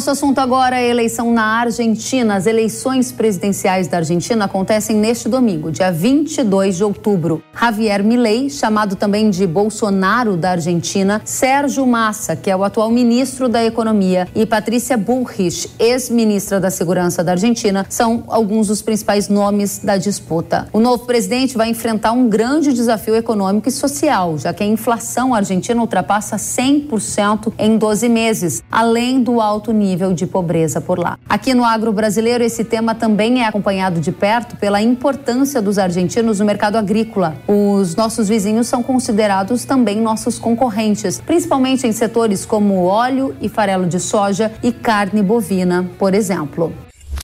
Nosso assunto agora é eleição na Argentina. As eleições presidenciais da Argentina acontecem neste domingo, dia 22 de outubro. Javier Milei, chamado também de Bolsonaro da Argentina, Sérgio Massa, que é o atual ministro da Economia, e Patrícia Bullrich, ex-ministra da Segurança da Argentina, são alguns dos principais nomes da disputa. O novo presidente vai enfrentar um grande desafio econômico e social, já que a inflação argentina ultrapassa 100% em 12 meses, além do alto nível de pobreza por lá. Aqui no agro brasileiro, esse tema também é acompanhado de perto pela importância dos argentinos no mercado agrícola. Os nossos vizinhos são considerados também nossos concorrentes, principalmente em setores como óleo e farelo de soja e carne bovina, por exemplo.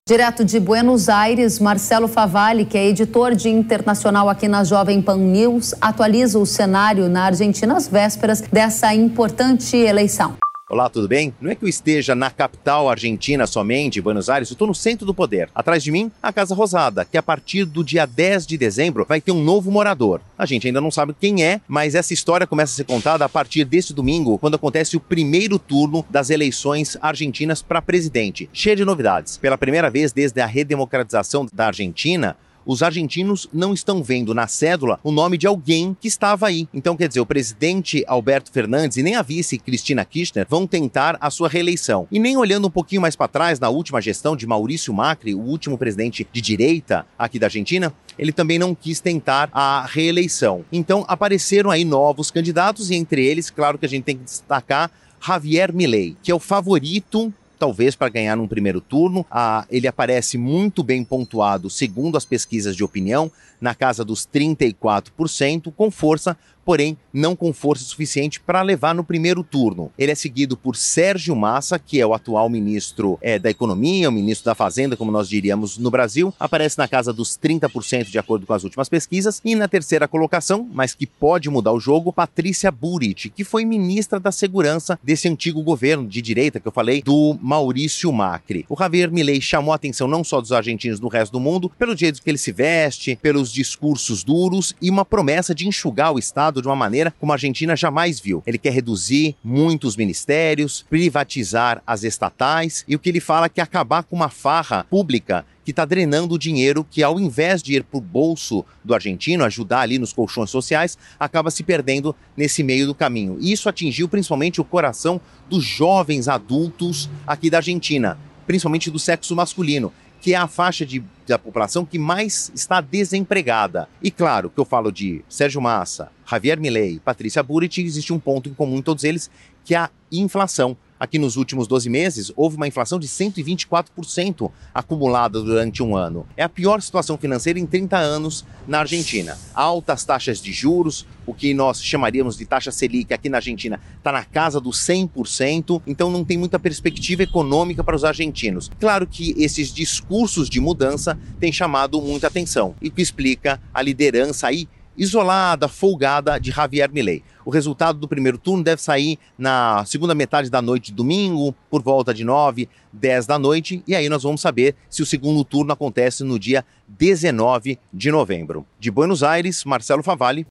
Direto de Buenos Aires, Marcelo Favalli, que é editor de internacional aqui na Jovem Pan News, atualiza o cenário na Argentina às vésperas dessa importante eleição. Olá, tudo bem? Não é que eu esteja na capital argentina somente, Buenos Aires, eu estou no centro do poder. Atrás de mim, a Casa Rosada, que a partir do dia 10 de dezembro vai ter um novo morador. A gente ainda não sabe quem é, mas essa história começa a ser contada a partir deste domingo, quando acontece o primeiro turno das eleições argentinas para presidente. Cheia de novidades. Pela primeira vez desde a redemocratização da Argentina, os argentinos não estão vendo na cédula o nome de alguém que estava aí. Então, quer dizer, o presidente Alberto Fernandes e nem a vice Cristina Kirchner vão tentar a sua reeleição. E nem olhando um pouquinho mais para trás, na última gestão de Maurício Macri, o último presidente de direita aqui da Argentina, ele também não quis tentar a reeleição. Então, apareceram aí novos candidatos e entre eles, claro que a gente tem que destacar Javier Milei, que é o favorito talvez para ganhar num primeiro turno. Ah, ele aparece muito bem pontuado, segundo as pesquisas de opinião, na casa dos 34%, com força porém não com força suficiente para levar no primeiro turno. Ele é seguido por Sérgio Massa, que é o atual ministro é, da Economia, o ministro da Fazenda, como nós diríamos no Brasil, aparece na casa dos 30% de acordo com as últimas pesquisas, e na terceira colocação, mas que pode mudar o jogo, Patrícia Burit, que foi ministra da Segurança desse antigo governo de direita que eu falei, do Maurício Macri. O Javier Milei chamou a atenção não só dos argentinos do resto do mundo, pelo jeito que ele se veste, pelos discursos duros e uma promessa de enxugar o Estado de uma maneira como a Argentina jamais viu. Ele quer reduzir muitos ministérios, privatizar as estatais e o que ele fala é que acabar com uma farra pública que está drenando o dinheiro que, ao invés de ir para o bolso do argentino, ajudar ali nos colchões sociais, acaba se perdendo nesse meio do caminho. E isso atingiu principalmente o coração dos jovens adultos aqui da Argentina, principalmente do sexo masculino que é a faixa de, da população que mais está desempregada. E claro, que eu falo de Sérgio Massa, Javier Milei, Patrícia Burrit, existe um ponto em comum em todos eles, que é a inflação. Aqui nos últimos 12 meses, houve uma inflação de 124% acumulada durante um ano. É a pior situação financeira em 30 anos na Argentina. Altas taxas de juros, o que nós chamaríamos de taxa Selic aqui na Argentina, está na casa dos 100%, então não tem muita perspectiva econômica para os argentinos. Claro que esses discursos de mudança têm chamado muita atenção, e que explica a liderança aí isolada, folgada de Javier Milei. O resultado do primeiro turno deve sair na segunda metade da noite de domingo, por volta de 9, 10 da noite, e aí nós vamos saber se o segundo turno acontece no dia 19 de novembro. De Buenos Aires, Marcelo Favalli.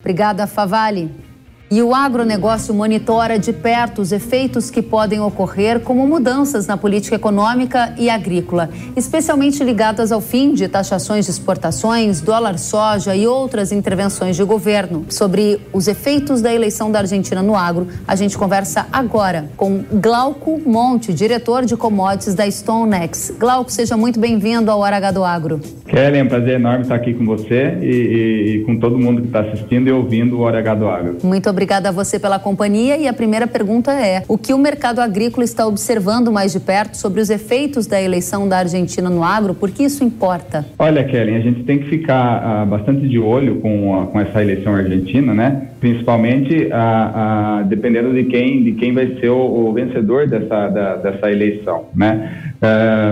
Obrigada, Favalli. E o agronegócio monitora de perto os efeitos que podem ocorrer, como mudanças na política econômica e agrícola, especialmente ligadas ao fim de taxações de exportações, dólar soja e outras intervenções de governo. Sobre os efeitos da eleição da Argentina no agro, a gente conversa agora com Glauco Monte, diretor de commodities da StoneX. Glauco, seja muito bem-vindo ao Hora H do Agro. Kellen, é um prazer enorme estar aqui com você e, e, e com todo mundo que está assistindo e ouvindo o Hora H do Agro. Muito obrigado obrigada a você pela companhia. E a primeira pergunta é: o que o mercado agrícola está observando mais de perto sobre os efeitos da eleição da Argentina no agro? Por que isso importa? Olha, Kellen, a gente tem que ficar uh, bastante de olho com, uh, com essa eleição argentina, né? Principalmente uh, dependendo de quem, de quem vai ser o, o vencedor dessa, da, dessa eleição, né?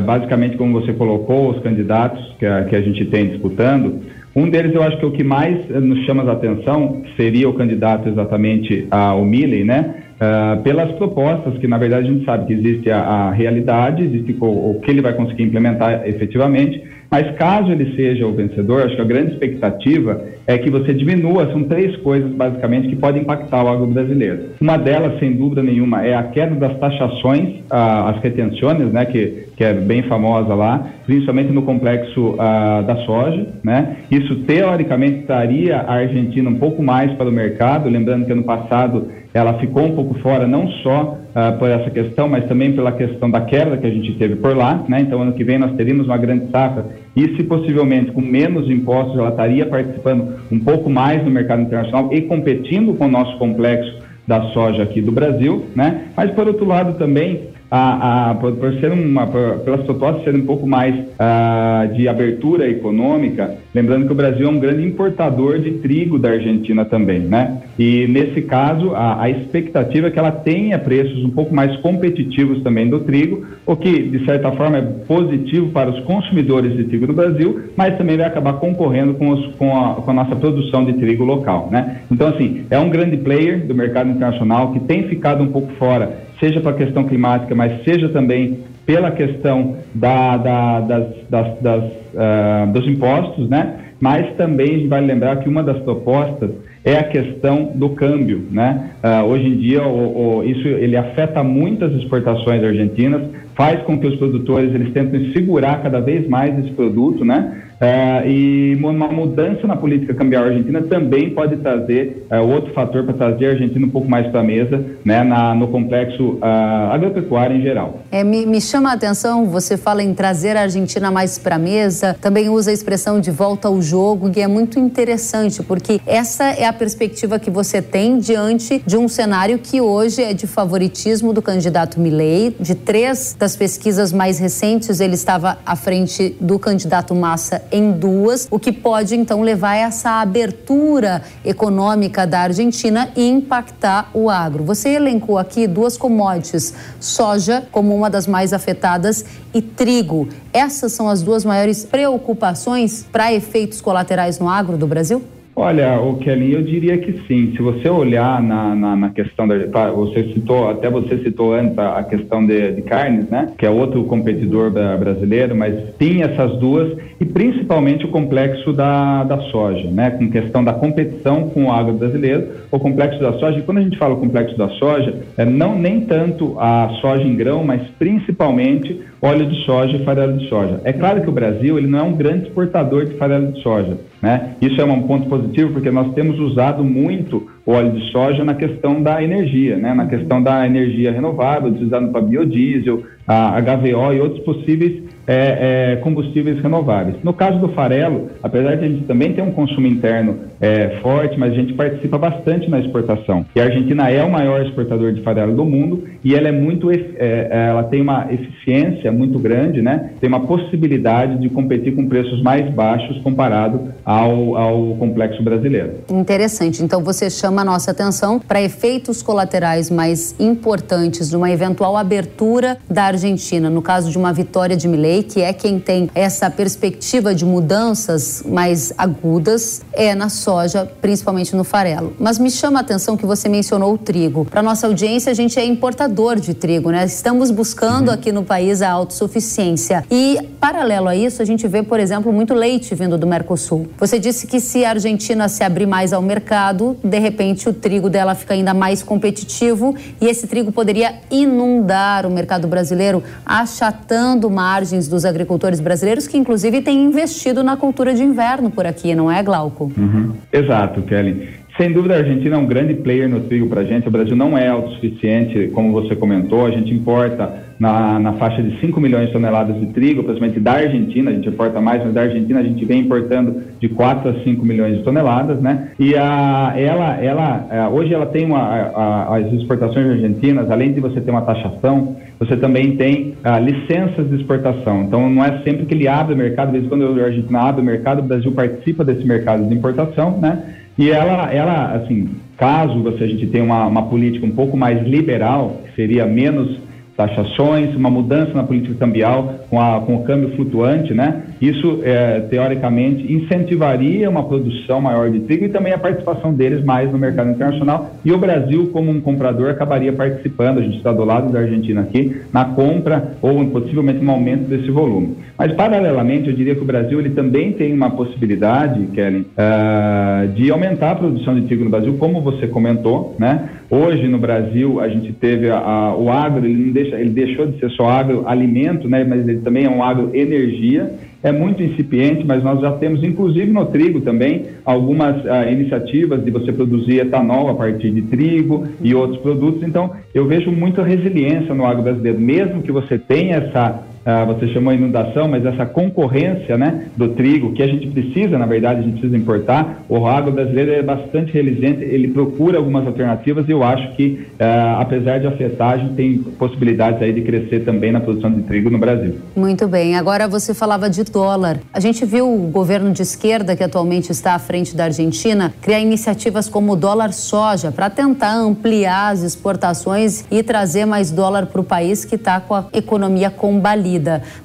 Basicamente, como você colocou, os candidatos que a, que a gente tem disputando um deles, eu acho que o que mais eh, nos chama a atenção seria o candidato exatamente ao Milley, né? Uh, pelas propostas, que na verdade a gente sabe que existe a, a realidade, existe o, o, que ele vai conseguir implementar efetivamente, mas caso ele seja o vencedor, acho que a grande expectativa é que você diminua, são três coisas basicamente que podem impactar o agro brasileiro. Uma delas, sem dúvida nenhuma, é a queda das taxações, ah, as retenções, né, que, que é bem famosa lá, principalmente no complexo ah, da soja. Né? Isso, teoricamente, traria a Argentina um pouco mais para o mercado, lembrando que ano passado ela ficou um pouco fora, não só uh, por essa questão, mas também pela questão da quebra que a gente teve por lá. Né? Então, ano que vem nós teríamos uma grande safra e, se possivelmente com menos impostos, ela estaria participando um pouco mais no mercado internacional e competindo com o nosso complexo da soja aqui do Brasil, né? Mas por outro lado também a, a, por, por, ser uma, por, pelas propostas serem um pouco mais uh, de abertura econômica, lembrando que o Brasil é um grande importador de trigo da Argentina também, né? E nesse caso, a, a expectativa é que ela tenha preços um pouco mais competitivos também do trigo, o que de certa forma é positivo para os consumidores de trigo do Brasil, mas também vai acabar concorrendo com, os, com, a, com a nossa produção de trigo local, né? Então, assim, é um grande player do mercado internacional que tem ficado um pouco fora seja para a questão climática, mas seja também pela questão da, da, das, das, das, uh, dos impostos, né? Mas também vai lembrar que uma das propostas é a questão do câmbio, né? Uh, hoje em dia, o, o, isso ele afeta muitas exportações argentinas, faz com que os produtores eles tentem segurar cada vez mais esse produto, né? É, e uma mudança na política cambial argentina também pode trazer é, outro fator para trazer a Argentina um pouco mais para a mesa, né, na, no complexo uh, agropecuário em geral. É, me, me, chama a atenção, você fala em trazer a Argentina mais para a mesa, também usa a expressão de volta ao jogo, e é muito interessante, porque essa é a perspectiva que você tem diante de um cenário que hoje é de favoritismo do candidato Milei, de três das pesquisas mais recentes, ele estava à frente do candidato Massa em duas, o que pode então levar a essa abertura econômica da Argentina e impactar o agro. Você elencou aqui duas commodities, soja como uma das mais afetadas e trigo. Essas são as duas maiores preocupações para efeitos colaterais no agro do Brasil? Olha, o Kelly, eu diria que sim. Se você olhar na, na, na questão da, tá, você citou, até você citou antes a, a questão de, de, carnes, né? Que é outro competidor brasileiro, mas tem essas duas e principalmente o complexo da, da soja, né? Com questão da competição com o agro brasileiro, o complexo da soja. E quando a gente fala o complexo da soja, é não nem tanto a soja em grão, mas principalmente óleo de soja e farelo de soja. É claro que o Brasil ele não é um grande exportador de farelo de soja, né? Isso é um ponto positivo porque nós temos usado muito o óleo de soja na questão da energia, né? Na questão da energia renovável, utilizado para biodiesel, a HVO e outros possíveis é, é, combustíveis renováveis. No caso do farelo, apesar de a gente também ter um consumo interno é, forte, mas a gente participa bastante na exportação. E a Argentina é o maior exportador de farelo do mundo e ela é muito, é, é, ela tem uma eficiência muito grande, né? Tem uma possibilidade de competir com preços mais baixos comparado ao, ao complexo brasileiro. Interessante. Então você chama a nossa atenção para efeitos colaterais mais importantes de uma eventual abertura da Argentina, no caso de uma vitória de Milei que é quem tem essa perspectiva de mudanças mais agudas, é na soja, principalmente no farelo. Mas me chama a atenção que você mencionou o trigo. Para nossa audiência, a gente é importador de trigo, né? Estamos buscando uhum. aqui no país a autossuficiência. E, paralelo a isso, a gente vê, por exemplo, muito leite vindo do Mercosul. Você disse que se a Argentina se abrir mais ao mercado, de repente o trigo dela fica ainda mais competitivo e esse trigo poderia inundar o mercado brasileiro, achatando margens dos agricultores brasileiros, que inclusive têm investido na cultura de inverno por aqui, não é, Glauco? Uhum. Exato, Kelly. Sem dúvida, a Argentina é um grande player no trigo para a gente. O Brasil não é autossuficiente, como você comentou. A gente importa na, na faixa de 5 milhões de toneladas de trigo, principalmente da Argentina. A gente importa mais, mas da Argentina a gente vem importando de 4 a 5 milhões de toneladas, né? E a, ela, ela, é, hoje ela tem uma, a, as exportações argentinas, além de você ter uma taxação, você também tem a, licenças de exportação. Então, não é sempre que ele abre o mercado, às vezes quando a Argentina abre o mercado, o Brasil participa desse mercado de importação, né? E ela, ela assim, caso você, a gente tenha uma, uma política um pouco mais liberal, que seria menos taxações, uma mudança na política cambial com, a, com o câmbio flutuante, né? Isso, é, teoricamente, incentivaria uma produção maior de trigo e também a participação deles mais no mercado internacional. E o Brasil, como um comprador, acabaria participando, a gente está do lado da Argentina aqui, na compra ou possivelmente um aumento desse volume. Mas, paralelamente, eu diria que o Brasil ele também tem uma possibilidade, Kelly, uh, de aumentar a produção de trigo no Brasil, como você comentou, né? Hoje, no Brasil, a gente teve a, a, o agro, ele, não deixa, ele deixou de ser só agroalimento, né? Mas ele também é um agroenergia é muito incipiente, mas nós já temos, inclusive no trigo também, algumas uh, iniciativas de você produzir etanol a partir de trigo e outros produtos. Então, eu vejo muita resiliência no agro brasileiro, mesmo que você tenha essa ah, você chamou inundação, mas essa concorrência né, do trigo, que a gente precisa, na verdade, a gente precisa importar, o agro brasileiro é bastante resiliente, ele procura algumas alternativas e eu acho que, ah, apesar de afetar, a gente tem possibilidades aí de crescer também na produção de trigo no Brasil. Muito bem. Agora você falava de dólar. A gente viu o governo de esquerda, que atualmente está à frente da Argentina, criar iniciativas como o dólar soja para tentar ampliar as exportações e trazer mais dólar para o país que está com a economia combalida.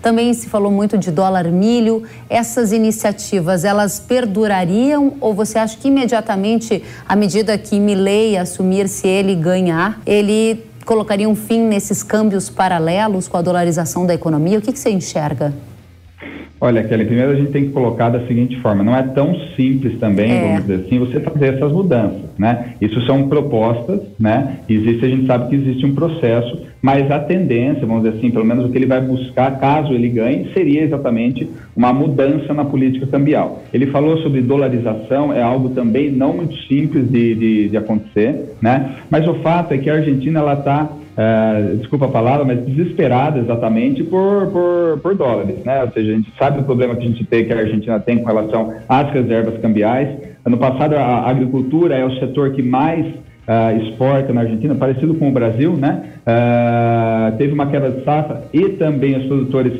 Também se falou muito de dólar milho. Essas iniciativas, elas perdurariam ou você acha que imediatamente, à medida que Milley assumir, se ele ganhar, ele colocaria um fim nesses câmbios paralelos com a dolarização da economia? O que, que você enxerga? Olha, Kelly, primeiro a gente tem que colocar da seguinte forma: não é tão simples também, é. vamos dizer assim, você fazer essas mudanças, né? Isso são propostas, né? Existe, a gente sabe que existe um processo, mas a tendência, vamos dizer assim, pelo menos o que ele vai buscar, caso ele ganhe, seria exatamente uma mudança na política cambial. Ele falou sobre dolarização, é algo também não muito simples de, de, de acontecer, né? Mas o fato é que a Argentina ela está é, desculpa a palavra, mas desesperada exatamente por, por, por, dólares, né? Ou seja, a gente sabe o problema que a gente tem, que a Argentina tem com relação às reservas cambiais. Ano passado, a agricultura é o setor que mais uh, exporta na Argentina, parecido com o Brasil, né? Uh, teve uma quebra de safra e também os produtores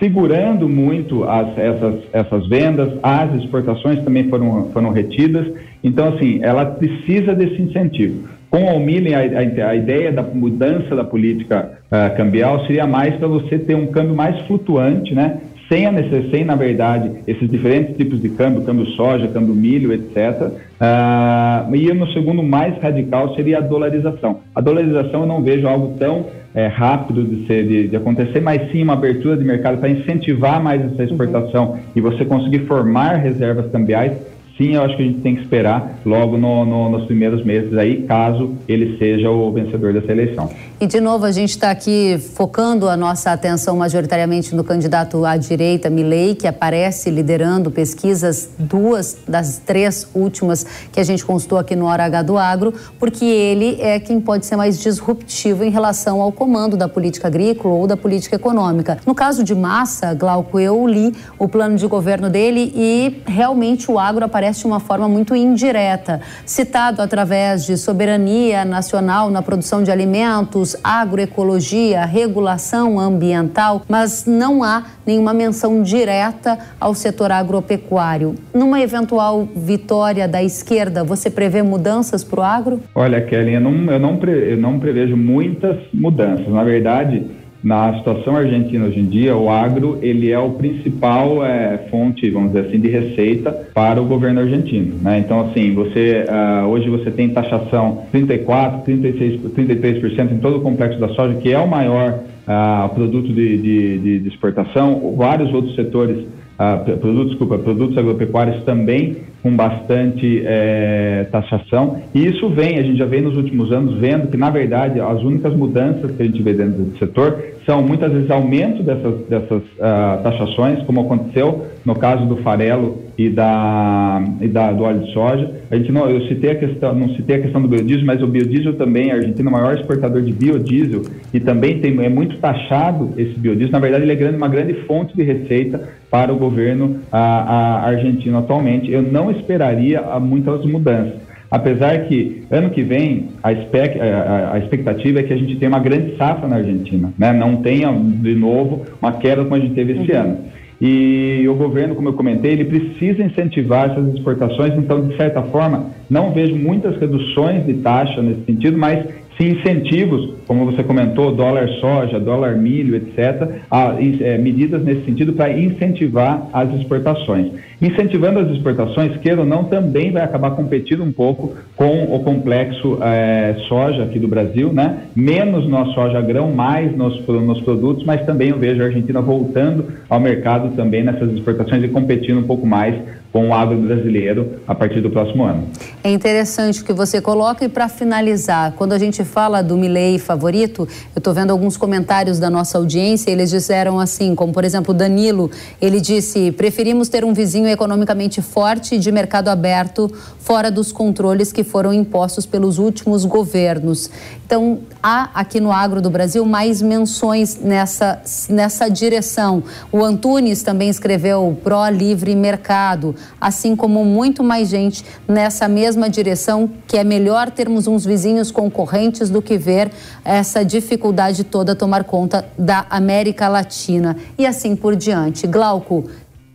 segurando muito as, essas, essas vendas, as exportações também foram, foram retidas. Então, assim, ela precisa desse incentivo. Com o Almillen, a, a, a, ideia da mudança da política uh, cambial seria mais para você ter um câmbio mais flutuante, né? Sem, a necess... sem, na verdade, esses diferentes tipos de câmbio, câmbio soja, câmbio milho, etc. Uh, ah, e no segundo mais radical seria a dolarização. A dolarização eu não vejo algo tão é, rápido de, ser, de, de, acontecer, mas sim uma abertura de mercado para incentivar mais essa exportação uhum. e você conseguir formar reservas cambiais sim, eu acho que a gente tem que esperar logo no, no, nos primeiros meses aí, caso ele seja o vencedor dessa eleição. E de novo, a gente está aqui focando a nossa atenção majoritariamente no candidato à direita, Milley, que aparece liderando pesquisas, duas das três últimas que a gente consultou aqui no Hora H do Agro, porque ele é quem pode ser mais disruptivo em relação ao comando da política agrícola ou da política econômica. No caso de Massa, Glauco, eu li o plano de governo dele e realmente o agro aparece de uma forma muito indireta, citado através de soberania nacional na produção de alimentos, agroecologia, regulação ambiental, mas não há nenhuma menção direta ao setor agropecuário. Numa eventual vitória da esquerda, você prevê mudanças para o agro? Olha, Kelly, eu não, eu, não pre, eu não prevejo muitas mudanças. Na verdade, na situação argentina hoje em dia, o agro ele é o principal é, fonte, vamos dizer assim, de receita para o governo argentino. Né? Então, assim, você uh, hoje você tem taxação 34, 36, 33% em todo o complexo da soja, que é o maior uh, produto de, de, de, de exportação. Vários outros setores uh, produtos, desculpa, produtos agropecuários também com bastante é, taxação. E isso vem, a gente já vem nos últimos anos vendo que, na verdade, as únicas mudanças que a gente vê dentro do setor são muitas vezes aumento dessas, dessas uh, taxações, como aconteceu no caso do farelo e, da, e da, do óleo de soja. A gente não, eu citei a questão, não citei a questão do biodiesel, mas o biodiesel também, a Argentina é o maior exportador de biodiesel e também tem, é muito taxado esse biodiesel. Na verdade, ele é grande, uma grande fonte de receita para o governo a, a argentino atualmente. Eu não esperaria muitas mudanças. Apesar que ano que vem a, expect, a, a, expectativa é que a gente tenha uma grande safra na Argentina, né? não tenha de novo uma queda como a gente teve esse uhum. ano. E o governo, como eu comentei, ele precisa incentivar essas exportações, então, de certa forma, não vejo muitas reduções de taxa nesse sentido, mas se incentivos, como você comentou, dólar soja, dólar milho, etc., a, é, medidas nesse sentido para incentivar as exportações. Incentivando as exportações, queira ou não, também vai acabar competindo um pouco com o complexo é, soja aqui do Brasil, né? Menos no soja grão, mais nos, nos produtos, mas também eu vejo a Argentina voltando ao mercado também nessas exportações e competindo um pouco mais com o agro brasileiro a partir do próximo ano. É interessante o que você coloca e para finalizar, quando a gente fala do Milley favorito, eu estou vendo alguns comentários da nossa audiência, eles disseram assim, como por exemplo o Danilo, ele disse, preferimos ter um vizinho economicamente forte e de mercado aberto, fora dos controles que foram impostos pelos últimos governos. Então, há aqui no agro do Brasil mais menções nessa, nessa direção. O Antunes também escreveu pró-livre mercado, assim como muito mais gente nessa mesma direção, que é melhor termos uns vizinhos concorrentes do que ver essa dificuldade toda tomar conta da América Latina e assim por diante. Glauco,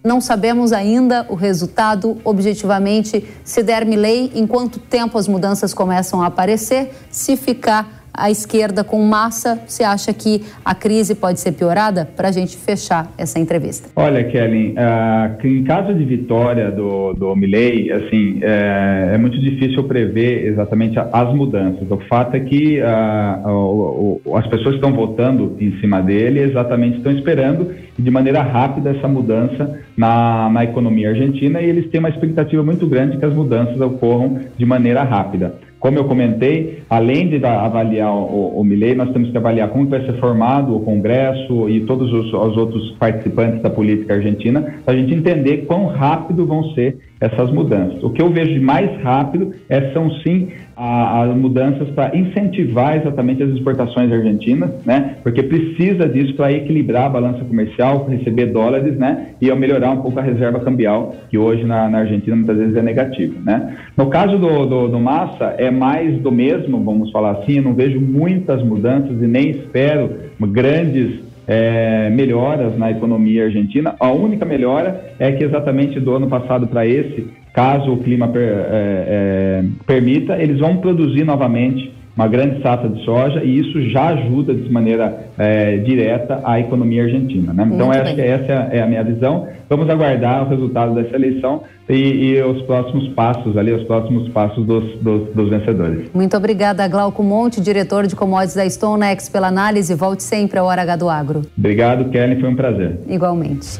não sabemos ainda o resultado objetivamente. Se der lei, em quanto tempo as mudanças começam a aparecer? Se ficar a esquerda com massa, você acha que a crise pode ser piorada? Para a gente fechar essa entrevista. Olha, Kelly, uh, em caso de vitória do, do Milley, assim, é, é, muito difícil prever exatamente as mudanças. O fato é que uh, o, o, as pessoas que estão votando em cima dele exatamente estão esperando de maneira rápida essa mudança na, na economia argentina e eles têm uma expectativa muito grande que as mudanças ocorram de maneira rápida. Como eu comentei, além de avaliar o, o Milley, nós temos que avaliar como vai ser formado o Congresso e todos os, os outros participantes da política argentina, para a gente entender quão rápido vão ser essas mudanças. O que eu vejo de mais rápido é, são sim as mudanças para incentivar exatamente as exportações argentinas, né? Porque precisa disso para equilibrar a balança comercial, receber dólares, né? E melhorar um pouco a reserva cambial, que hoje na, na Argentina muitas vezes é negativa, né? No caso do, do, do, Massa, é mais do mesmo, vamos falar assim, eu não vejo muitas mudanças e nem espero grandes é, melhoras na economia argentina. A única melhora é que exatamente do ano passado para esse, caso o clima per, é, é, permita, eles vão produzir novamente uma grande safra de soja e isso já ajuda de maneira é, direta a economia argentina. Né? Então, acho que essa é a minha visão. Vamos aguardar o resultado dessa eleição e, e os próximos passos ali, os próximos passos dos, dos, dos, vencedores. Muito obrigada, Glauco Monte, diretor de commodities da StoneX, pela análise. Volte sempre ao Hora H do Agro. Obrigado, Kelly, foi um prazer. Igualmente.